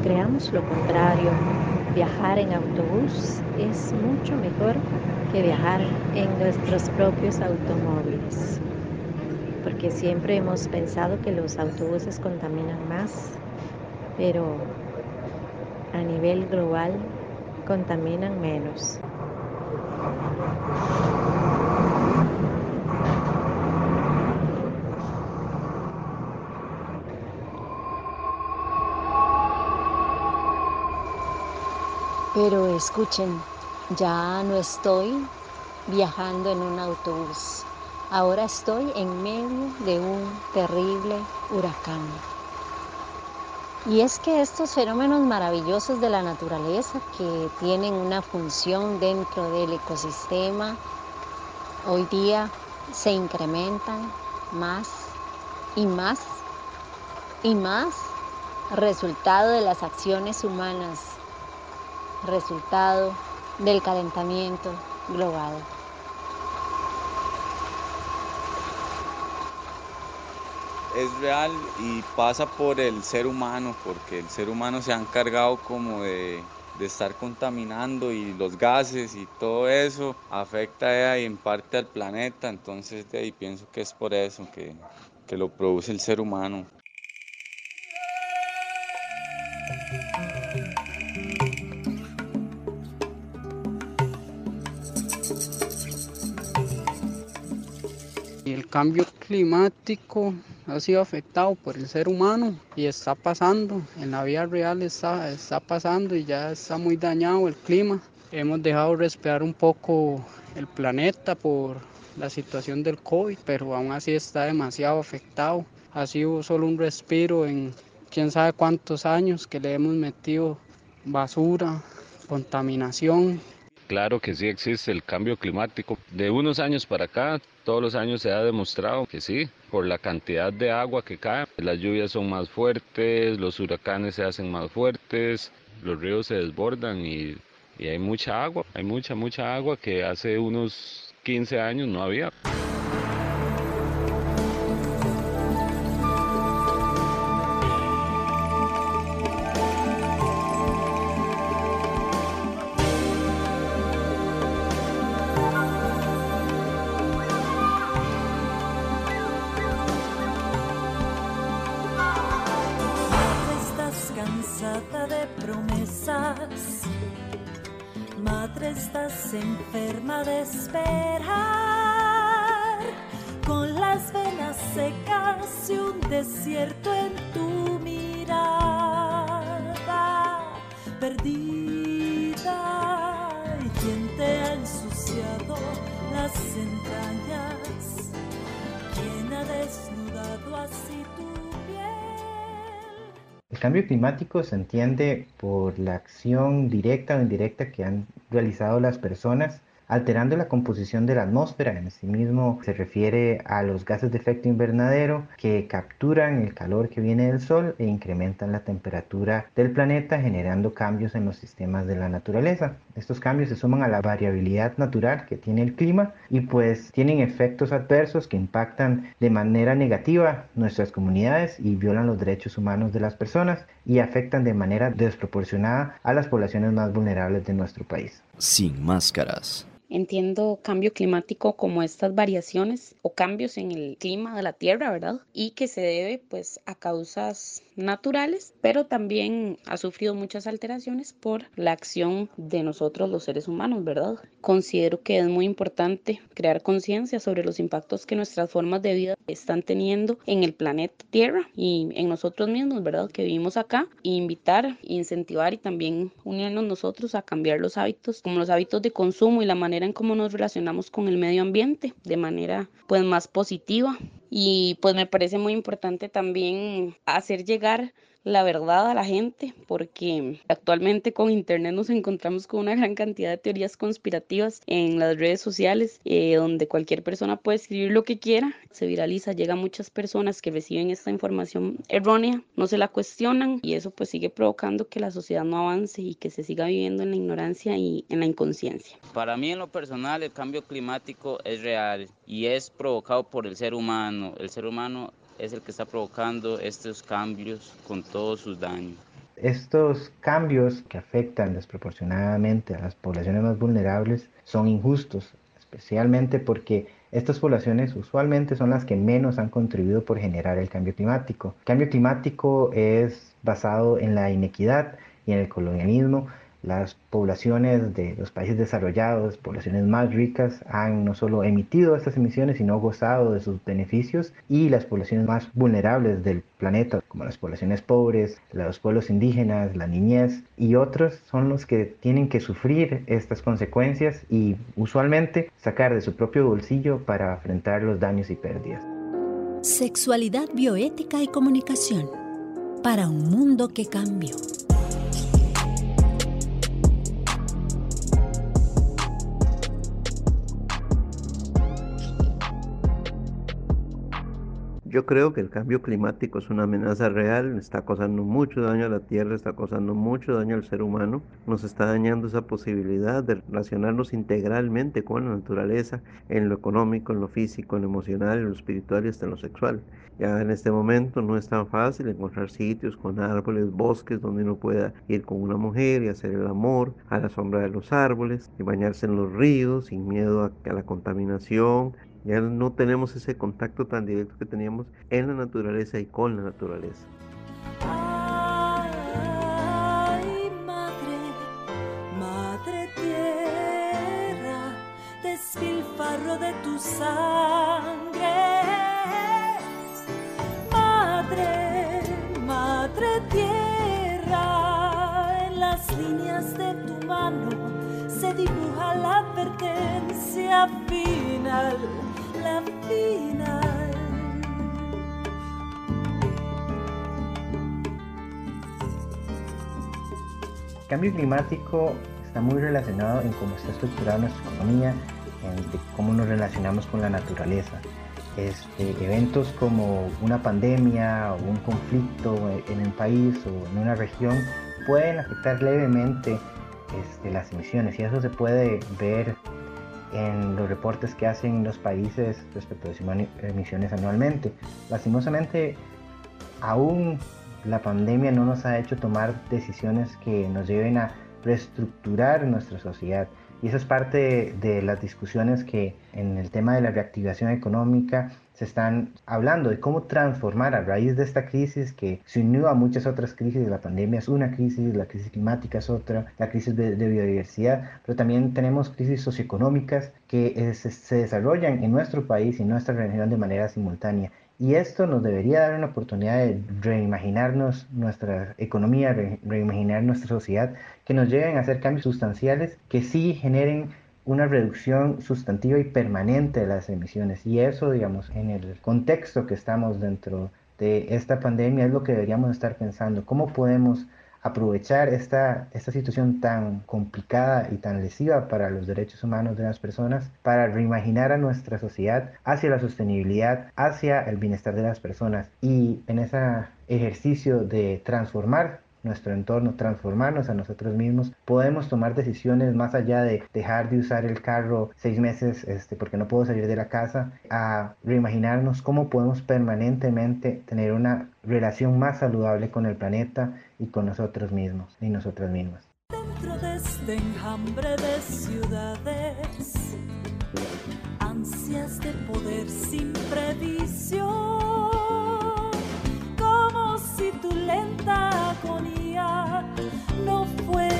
creamos lo contrario, viajar en autobús es mucho mejor que viajar en nuestros propios automóviles, porque siempre hemos pensado que los autobuses contaminan más, pero a nivel global contaminan menos. Pero escuchen, ya no estoy viajando en un autobús. Ahora estoy en medio de un terrible huracán. Y es que estos fenómenos maravillosos de la naturaleza que tienen una función dentro del ecosistema, hoy día se incrementan más y más y más resultado de las acciones humanas, resultado del calentamiento global. es real y pasa por el ser humano, porque el ser humano se ha encargado como de, estar contaminando y los gases y todo eso afecta en parte al planeta, entonces de ahí pienso que es por eso que, que lo produce el ser humano. Cambio climático ha sido afectado por el ser humano y está pasando, en la vida real está, está pasando y ya está muy dañado el clima. Hemos dejado respirar un poco el planeta por la situación del COVID, pero aún así está demasiado afectado. Ha sido solo un respiro en quién sabe cuántos años que le hemos metido basura, contaminación Claro que sí existe el cambio climático. De unos años para acá, todos los años se ha demostrado que sí, por la cantidad de agua que cae. Las lluvias son más fuertes, los huracanes se hacen más fuertes, los ríos se desbordan y, y hay mucha agua, hay mucha, mucha agua que hace unos 15 años no había. Enferma de esperar, con las venas secas y un desierto en tu mirada, perdida. ¿Y quien te ha ensuciado las entrañas? ¿Quién ha desnudado así tu el cambio climático se entiende por la acción directa o indirecta que han realizado las personas alterando la composición de la atmósfera. En sí mismo se refiere a los gases de efecto invernadero que capturan el calor que viene del sol e incrementan la temperatura del planeta generando cambios en los sistemas de la naturaleza. Estos cambios se suman a la variabilidad natural que tiene el clima y pues tienen efectos adversos que impactan de manera negativa nuestras comunidades y violan los derechos humanos de las personas y afectan de manera desproporcionada a las poblaciones más vulnerables de nuestro país. Sin máscaras. Entiendo cambio climático como estas variaciones o cambios en el clima de la Tierra, ¿verdad? Y que se debe pues a causas naturales, pero también ha sufrido muchas alteraciones por la acción de nosotros los seres humanos, ¿verdad? Considero que es muy importante crear conciencia sobre los impactos que nuestras formas de vida están teniendo en el planeta Tierra y en nosotros mismos, ¿verdad? Que vivimos acá, e invitar, incentivar y también unirnos nosotros a cambiar los hábitos, como los hábitos de consumo y la manera en cómo nos relacionamos con el medio ambiente de manera pues más positiva y pues me parece muy importante también hacer llegar la verdad a la gente, porque actualmente con Internet nos encontramos con una gran cantidad de teorías conspirativas en las redes sociales, eh, donde cualquier persona puede escribir lo que quiera, se viraliza, llega a muchas personas que reciben esta información errónea, no se la cuestionan y eso pues sigue provocando que la sociedad no avance y que se siga viviendo en la ignorancia y en la inconsciencia. Para mí en lo personal el cambio climático es real y es provocado por el ser humano. El ser humano es el que está provocando estos cambios con todos sus daños. Estos cambios que afectan desproporcionadamente a las poblaciones más vulnerables son injustos, especialmente porque estas poblaciones usualmente son las que menos han contribuido por generar el cambio climático. El cambio climático es basado en la inequidad y en el colonialismo, las poblaciones de los países desarrollados, poblaciones más ricas, han no solo emitido estas emisiones, sino gozado de sus beneficios y las poblaciones más vulnerables del planeta, como las poblaciones pobres, los pueblos indígenas, la niñez y otros, son los que tienen que sufrir estas consecuencias y usualmente sacar de su propio bolsillo para enfrentar los daños y pérdidas. Sexualidad bioética y comunicación para un mundo que cambió. Yo creo que el cambio climático es una amenaza real, está causando mucho daño a la Tierra, está causando mucho daño al ser humano, nos está dañando esa posibilidad de relacionarnos integralmente con la naturaleza, en lo económico, en lo físico, en lo emocional, en lo espiritual y hasta en lo sexual. Ya en este momento no es tan fácil encontrar sitios con árboles, bosques donde uno pueda ir con una mujer y hacer el amor a la sombra de los árboles y bañarse en los ríos sin miedo a, a la contaminación, ya no tenemos ese contacto tan directo que teníamos en la naturaleza y con la naturaleza. Ay, madre, madre tierra, despilfarro de tu sangre. Madre, madre tierra, en las líneas de tu mano se dibuja la advertencia final El cambio climático está muy relacionado en cómo está estructurada nuestra economía, en cómo nos relacionamos con la naturaleza. Este, eventos como una pandemia o un conflicto en el país o en una región pueden afectar levemente este, las emisiones y eso se puede ver en los reportes que hacen los países respecto a sus emisiones anualmente. Lastimosamente, aún la pandemia no nos ha hecho tomar decisiones que nos lleven a reestructurar nuestra sociedad. Y eso es parte de las discusiones que en el tema de la reactivación económica se están hablando de cómo transformar a raíz de esta crisis que se unió a muchas otras crisis. La pandemia es una crisis, la crisis climática es otra, la crisis de, biodiversidad, pero también tenemos crisis socioeconómicas que se desarrollan en nuestro país y en nuestra región de manera simultánea. Y esto nos debería dar una oportunidad de reimaginarnos nuestra economía, reimaginar nuestra sociedad, que nos lleven a hacer cambios sustanciales que sí generen una reducción sustantiva y permanente de las emisiones. Y eso, digamos, en el contexto que estamos dentro de esta pandemia es lo que deberíamos estar pensando. ¿Cómo podemos aprovechar esta, esta situación tan complicada y tan lesiva para los derechos humanos de las personas para reimaginar a nuestra sociedad hacia la sostenibilidad, hacia el bienestar de las personas y en ese ejercicio de transformar nuestro entorno, transformarnos a nosotros mismos, podemos tomar decisiones más allá de dejar de usar el carro seis meses este, porque no puedo salir de la casa, a reimaginarnos cómo podemos permanentemente tener una relación más saludable con el planeta y con nosotros mismos y nosotras mismas. Dentro de este enjambre de ciudades, ansias de poder sin previsión si tu lenta agonía no fuera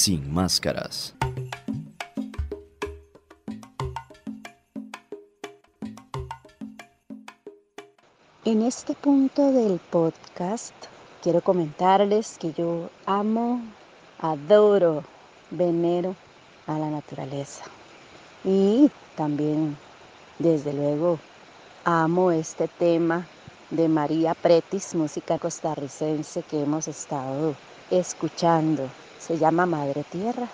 sin máscaras. En este punto del podcast quiero comentarles que yo amo, adoro, venero a la naturaleza. Y también, desde luego, amo este tema de María Pretis, música costarricense que hemos estado escuchando. Se llama Madre Tierra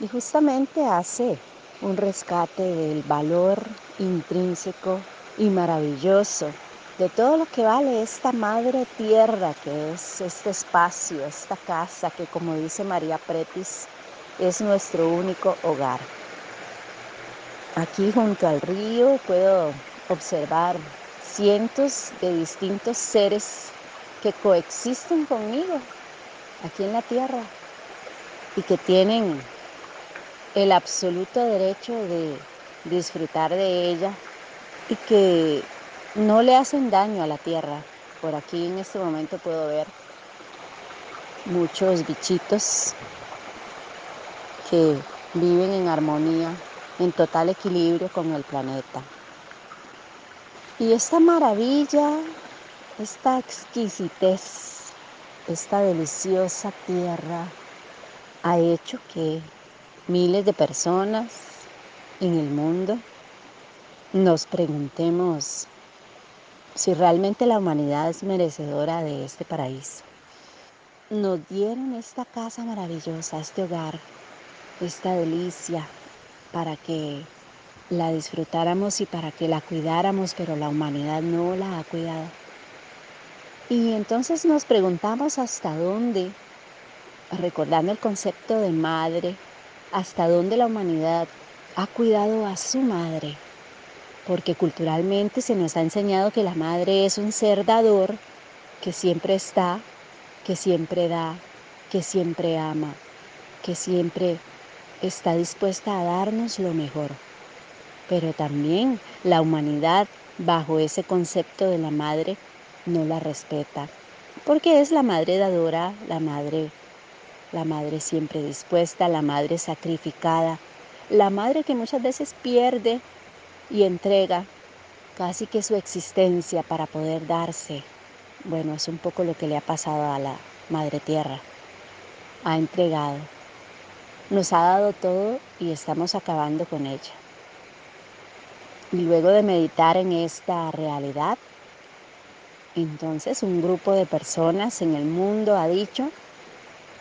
y justamente hace un rescate del valor intrínseco y maravilloso de todo lo que vale esta madre tierra que es este espacio, esta casa que como dice María Pretis es nuestro único hogar. Aquí junto al río puedo observar cientos de distintos seres que coexisten conmigo aquí en la tierra y que tienen el absoluto derecho de disfrutar de ella y que no le hacen daño a la tierra. Por aquí en este momento puedo ver muchos bichitos que viven en armonía, en total equilibrio con el planeta. Y esta maravilla, esta exquisitez, esta deliciosa tierra ha hecho que miles de personas en el mundo nos preguntemos si realmente la humanidad es merecedora de este paraíso. Nos dieron esta casa maravillosa, este hogar, esta delicia, para que la disfrutáramos y para que la cuidáramos, pero la humanidad no la ha cuidado. Y entonces nos preguntamos hasta dónde, recordando el concepto de madre, hasta dónde la humanidad ha cuidado a su madre porque culturalmente se nos ha enseñado que la madre es un ser dador, que siempre está, que siempre da, que siempre ama, que siempre está dispuesta a darnos lo mejor. Pero también la humanidad, bajo ese concepto de la madre, no la respeta, porque es la madre dadora, la madre, la madre siempre dispuesta, la madre sacrificada, la madre que muchas veces pierde y entrega casi que su existencia para poder darse. Bueno, es un poco lo que le ha pasado a la Madre Tierra. Ha entregado. Nos ha dado todo y estamos acabando con ella. Y luego de meditar en esta realidad, entonces un grupo de personas en el mundo ha dicho,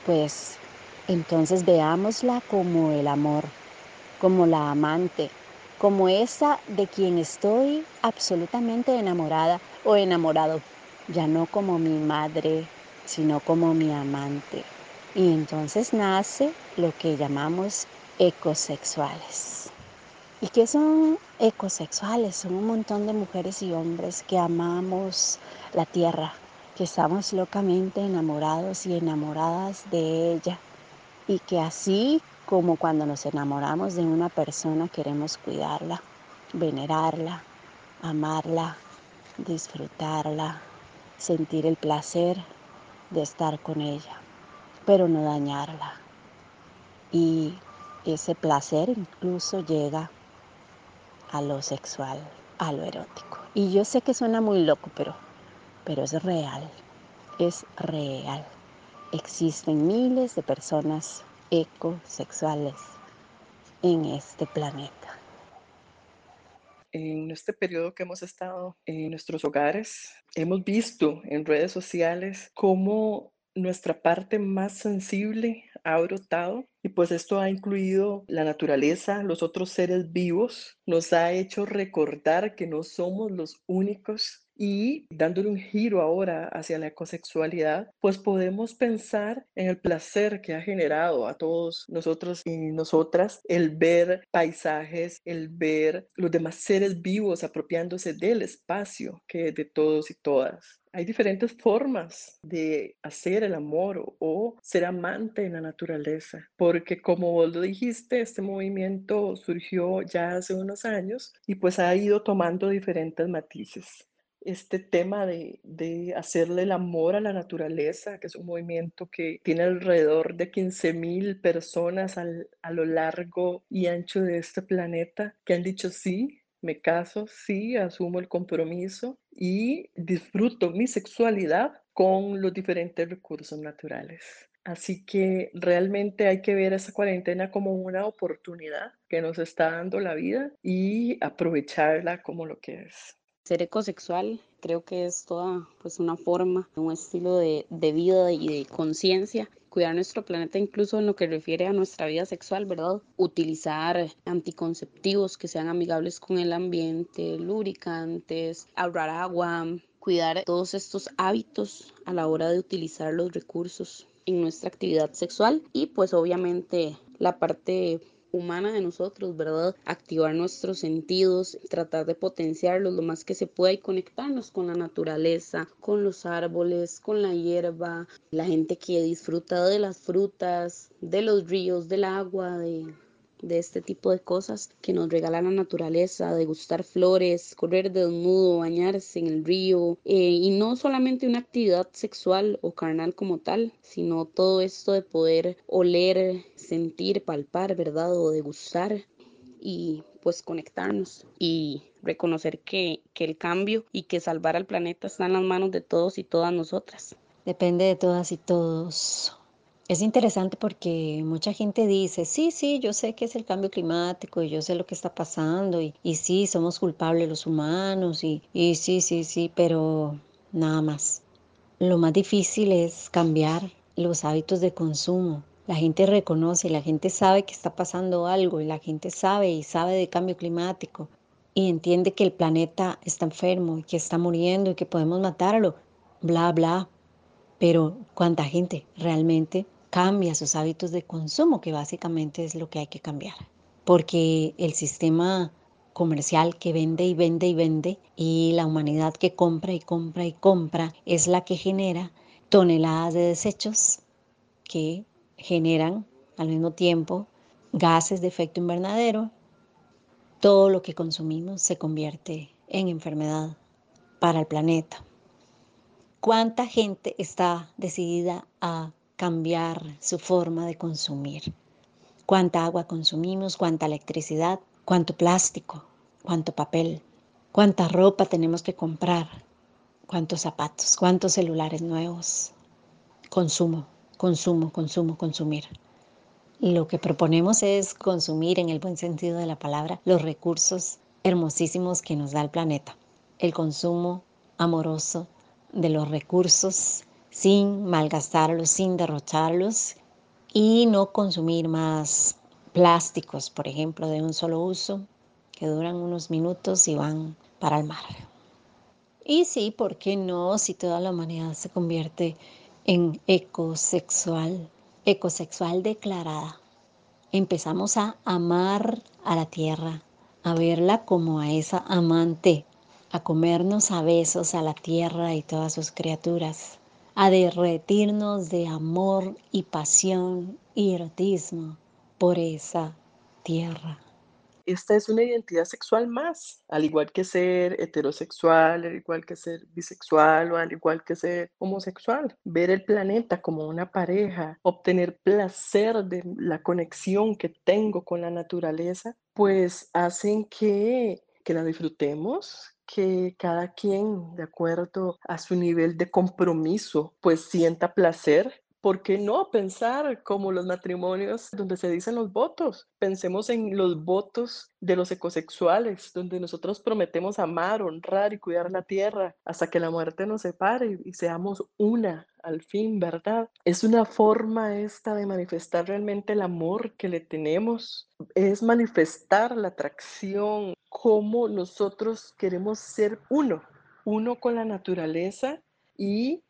pues entonces veámosla como el amor, como la amante, como esa de quien estoy absolutamente enamorada o enamorado, ya no como mi madre, sino como mi amante. Y entonces nace lo que llamamos ecosexuales. ¿Y qué son ecosexuales? Son un montón de mujeres y hombres que amamos la tierra, que estamos locamente enamorados y enamoradas de ella y que así como cuando nos enamoramos de una persona queremos cuidarla, venerarla, amarla, disfrutarla, sentir el placer de estar con ella, pero no dañarla. Y ese placer incluso llega a lo sexual, a lo erótico. Y yo sé que suena muy loco, pero, pero es real, es real. Existen miles de personas ecosexuales en este planeta. En este periodo que hemos estado en nuestros hogares, hemos visto en redes sociales cómo nuestra parte más sensible ha brotado y pues esto ha incluido la naturaleza, los otros seres vivos, nos ha hecho recordar que no somos los únicos y dándole un giro ahora hacia la ecosexualidad, pues podemos pensar en el placer que ha generado a todos nosotros y nosotras el ver paisajes, el ver los demás seres vivos apropiándose del espacio que es de todos y todas. Hay diferentes formas de hacer el amor o ser amante en la naturaleza, porque como vos lo dijiste, este movimiento surgió ya hace unos años y pues ha ido tomando diferentes matices. Este tema de, de, hacerle el amor a la naturaleza, que es un movimiento que tiene alrededor de 15 mil personas al, a lo largo y ancho de este planeta que han dicho sí, me caso, sí, asumo el compromiso y disfruto mi sexualidad con los diferentes recursos naturales. Así que realmente hay que ver esa cuarentena como una oportunidad que nos está dando la vida y aprovecharla como lo que es. Ser ecosexual creo que es toda pues una forma, un estilo de, de vida y de conciencia cuidar nuestro planeta incluso en lo que refiere a nuestra vida sexual, ¿verdad? Utilizar anticonceptivos que sean amigables con el ambiente, lubricantes, ahorrar agua, cuidar todos estos hábitos a la hora de utilizar los recursos en nuestra actividad sexual y pues obviamente la parte humana de nosotros, ¿verdad? Activar nuestros sentidos, tratar de potenciarlos lo más que se pueda y conectarnos con la naturaleza, con los árboles, con la hierba, la gente que disfruta de las frutas, de los ríos, del agua, de de este tipo de cosas que nos regala la naturaleza, degustar flores, correr desnudo, bañarse en el río, eh, y no solamente una actividad sexual o carnal como tal, sino todo esto de poder oler, sentir, palpar, ¿verdad? O degustar y pues conectarnos y reconocer que, que el cambio y que salvar al planeta está en las manos de todos y todas nosotras. Depende de todas y todos es interesante porque mucha gente dice, sí, sí, yo sé que es el cambio climático y yo sé lo que está pasando y, y sí, somos culpables los humanos y, y sí, sí, sí, pero nada más. Lo más difícil es cambiar los hábitos de consumo. La gente reconoce, la gente sabe que está pasando algo y la gente sabe y sabe de cambio climático y entiende que el planeta está enfermo y que está muriendo y que podemos matarlo, bla, bla. Pero ¿cuánta gente realmente cambia sus hábitos de consumo, que básicamente es lo que hay que cambiar. Porque el sistema comercial que vende y vende y vende y la humanidad que compra y compra y compra es la que genera toneladas de desechos que generan al mismo tiempo gases de efecto invernadero. Todo lo que consumimos se convierte en enfermedad para el planeta. ¿Cuánta gente está decidida a cambiar su forma de consumir. Cuánta agua consumimos, cuánta electricidad, cuánto plástico, cuánto papel, cuánta ropa tenemos que comprar, cuántos zapatos, cuántos celulares nuevos. Consumo, consumo, consumo, consumir. Lo que proponemos es consumir en el buen sentido de la palabra los recursos hermosísimos que nos da el planeta. El consumo amoroso de los recursos sin malgastarlos, sin derrocharlos y no consumir más plásticos, por ejemplo, de un solo uso, que duran unos minutos y van para el mar. Y sí, ¿por qué no? Si toda la humanidad se convierte en ecosexual, ecosexual declarada, empezamos a amar a la tierra, a verla como a esa amante, a comernos a besos a la tierra y todas sus criaturas a derretirnos de amor y pasión y erotismo por esa tierra. Esta es una identidad sexual más, al igual que ser heterosexual, al igual que ser bisexual o al igual que ser homosexual. Ver el planeta como una pareja, obtener placer de la conexión que tengo con la naturaleza, pues hacen que, que la disfrutemos, que cada quien, de acuerdo a su nivel de compromiso, pues sienta placer. ¿Por qué no pensar como los matrimonios donde se dicen los votos? Pensemos en los votos de los ecosexuales, donde nosotros prometemos amar, honrar y cuidar la tierra hasta que la muerte nos separe y seamos una al fin, ¿verdad? Es una forma esta de manifestar realmente el amor que le tenemos, es manifestar la atracción, cómo nosotros queremos ser uno, uno con la naturaleza y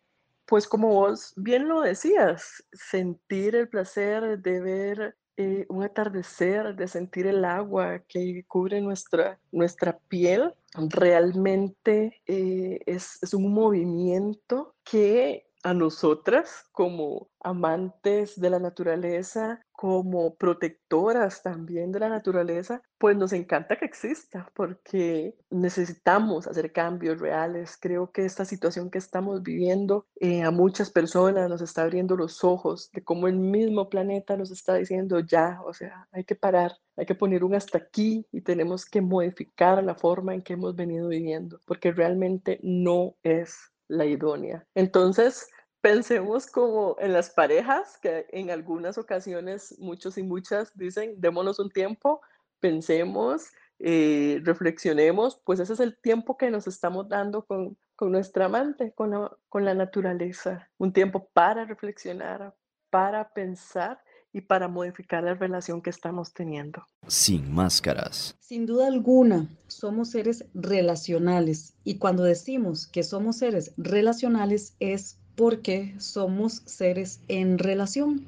pues como vos bien lo decías, sentir el placer de ver eh, un atardecer, de sentir el agua que cubre nuestra, nuestra piel, realmente eh, es, es un movimiento que a nosotras como amantes de la naturaleza, como protectoras también de la naturaleza, pues nos encanta que exista porque necesitamos hacer cambios reales. Creo que esta situación que estamos viviendo eh, a muchas personas nos está abriendo los ojos de cómo el mismo planeta nos está diciendo ya, o sea, hay que parar, hay que poner un hasta aquí y tenemos que modificar la forma en que hemos venido viviendo porque realmente no es la idónea. Entonces, pensemos como en las parejas, que en algunas ocasiones muchos y muchas dicen, démonos un tiempo, pensemos, eh, reflexionemos, pues ese es el tiempo que nos estamos dando con, con nuestra amante, con la, con la naturaleza, un tiempo para reflexionar, para pensar y para modificar la relación que estamos teniendo. Sin máscaras. Sin duda alguna, somos seres relacionales. Y cuando decimos que somos seres relacionales es porque somos seres en relación,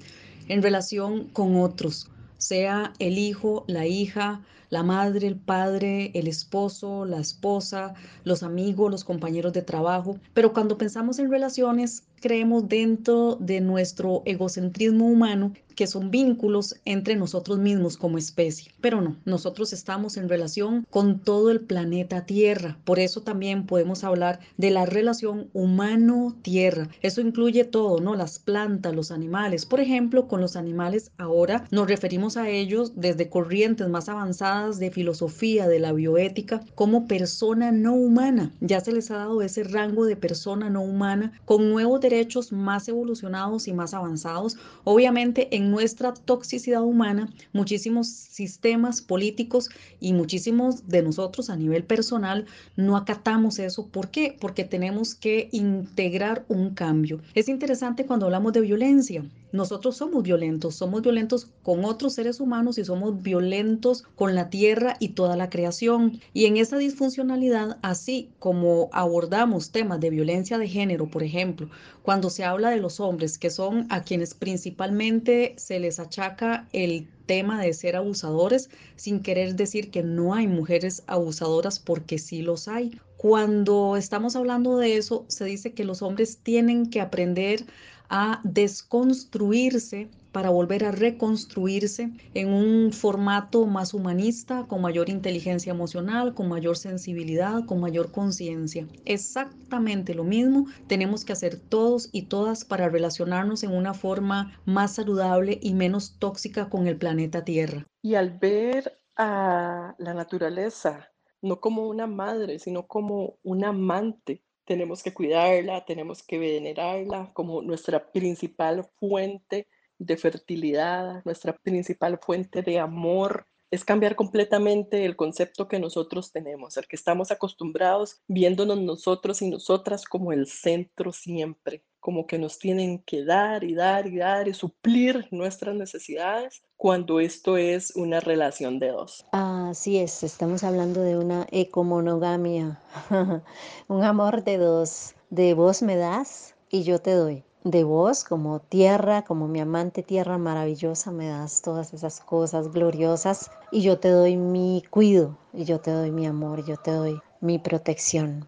en relación con otros, sea el hijo, la hija, la madre, el padre, el esposo, la esposa, los amigos, los compañeros de trabajo. Pero cuando pensamos en relaciones, creemos dentro de nuestro egocentrismo humano que son vínculos entre nosotros mismos como especie. Pero no, nosotros estamos en relación con todo el planeta Tierra. Por eso también podemos hablar de la relación humano-tierra. Eso incluye todo, ¿no? Las plantas, los animales. Por ejemplo, con los animales ahora nos referimos a ellos desde corrientes más avanzadas de filosofía, de la bioética, como persona no humana. Ya se les ha dado ese rango de persona no humana con nuevos derechos más evolucionados y más avanzados. Obviamente en nuestra toxicidad humana, muchísimos sistemas políticos y muchísimos de nosotros a nivel personal no acatamos eso. ¿Por qué? Porque tenemos que integrar un cambio. Es interesante cuando hablamos de violencia. Nosotros somos violentos, somos violentos con otros seres humanos y somos violentos con la tierra y toda la creación. Y en esa disfuncionalidad, así como abordamos temas de violencia de género, por ejemplo, cuando se habla de los hombres, que son a quienes principalmente se les achaca el tema de ser abusadores, sin querer decir que no hay mujeres abusadoras, porque sí los hay. Cuando estamos hablando de eso, se dice que los hombres tienen que aprender a desconstruirse para volver a reconstruirse en un formato más humanista, con mayor inteligencia emocional, con mayor sensibilidad, con mayor conciencia. Exactamente lo mismo tenemos que hacer todos y todas para relacionarnos en una forma más saludable y menos tóxica con el planeta Tierra. Y al ver a la naturaleza, no como una madre, sino como un amante, tenemos que cuidarla, tenemos que venerarla como nuestra principal fuente de fertilidad, nuestra principal fuente de amor. Es cambiar completamente el concepto que nosotros tenemos, el que estamos acostumbrados viéndonos nosotros y nosotras como el centro siempre, como que nos tienen que dar y dar y dar y suplir nuestras necesidades cuando esto es una relación de dos. Así es, estamos hablando de una ecomonogamia, un amor de dos, de vos me das y yo te doy. De vos como tierra, como mi amante tierra maravillosa, me das todas esas cosas gloriosas y yo te doy mi cuido, y yo te doy mi amor, y yo te doy mi protección.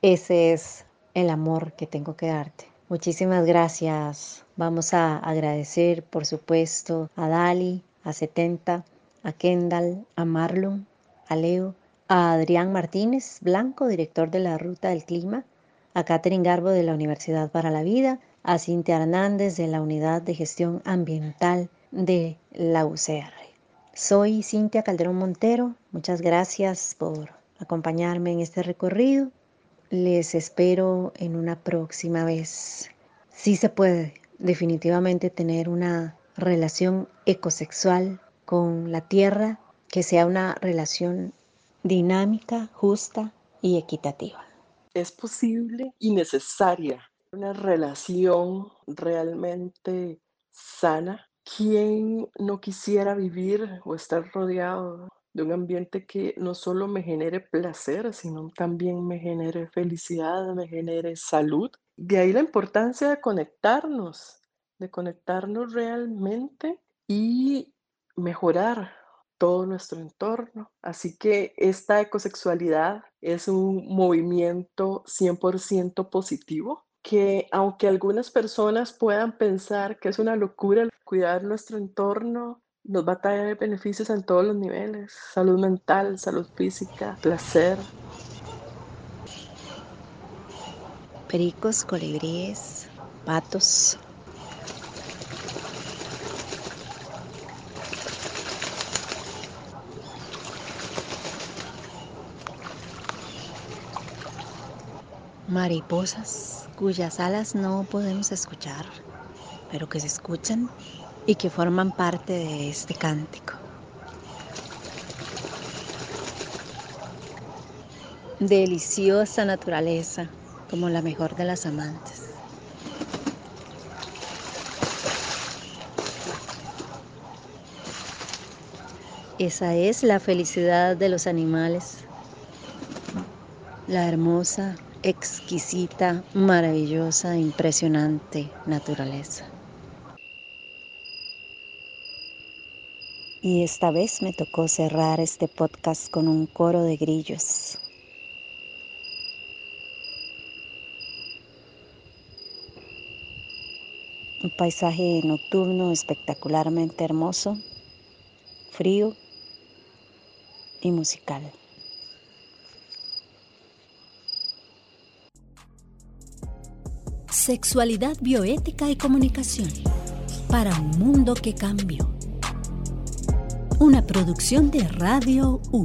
Ese es el amor que tengo que darte. Muchísimas gracias. Vamos a agradecer, por supuesto, a Dali, a 70, a Kendall, a Marlon, a Leo, a Adrián Martínez Blanco, director de la Ruta del Clima, a Catherine Garbo de la Universidad para la Vida, a Cintia Hernández de la Unidad de Gestión Ambiental de la UCR. Soy Cintia Calderón Montero. Muchas gracias por acompañarme en este recorrido les espero en una próxima vez. Sí se puede definitivamente tener una relación ecosexual con la tierra que sea una relación dinámica, justa y equitativa. Es posible y necesaria una relación realmente sana. ¿Quién no quisiera vivir o estar rodeado de un ambiente que no solo me genere placer, sino también me genere felicidad, me genere salud. De ahí la importancia de conectarnos, de conectarnos realmente y mejorar todo nuestro entorno. Así que esta ecosexualidad es un movimiento 100% positivo que aunque algunas personas puedan pensar que es una locura cuidar nuestro entorno, nos va a traer beneficios en todos los niveles, salud mental, salud física, placer. Pericos, colibríes, patos. Mariposas cuyas alas no podemos escuchar, pero que se escuchan y que forman parte de este cántico. Deliciosa naturaleza, como la mejor de las amantes. Esa es la felicidad de los animales, la hermosa, exquisita, maravillosa, impresionante naturaleza. Y esta vez me tocó cerrar este podcast con un coro de grillos. Un paisaje nocturno espectacularmente hermoso, frío y musical. Sexualidad bioética y comunicación para un mundo que cambió una producción de Radio U.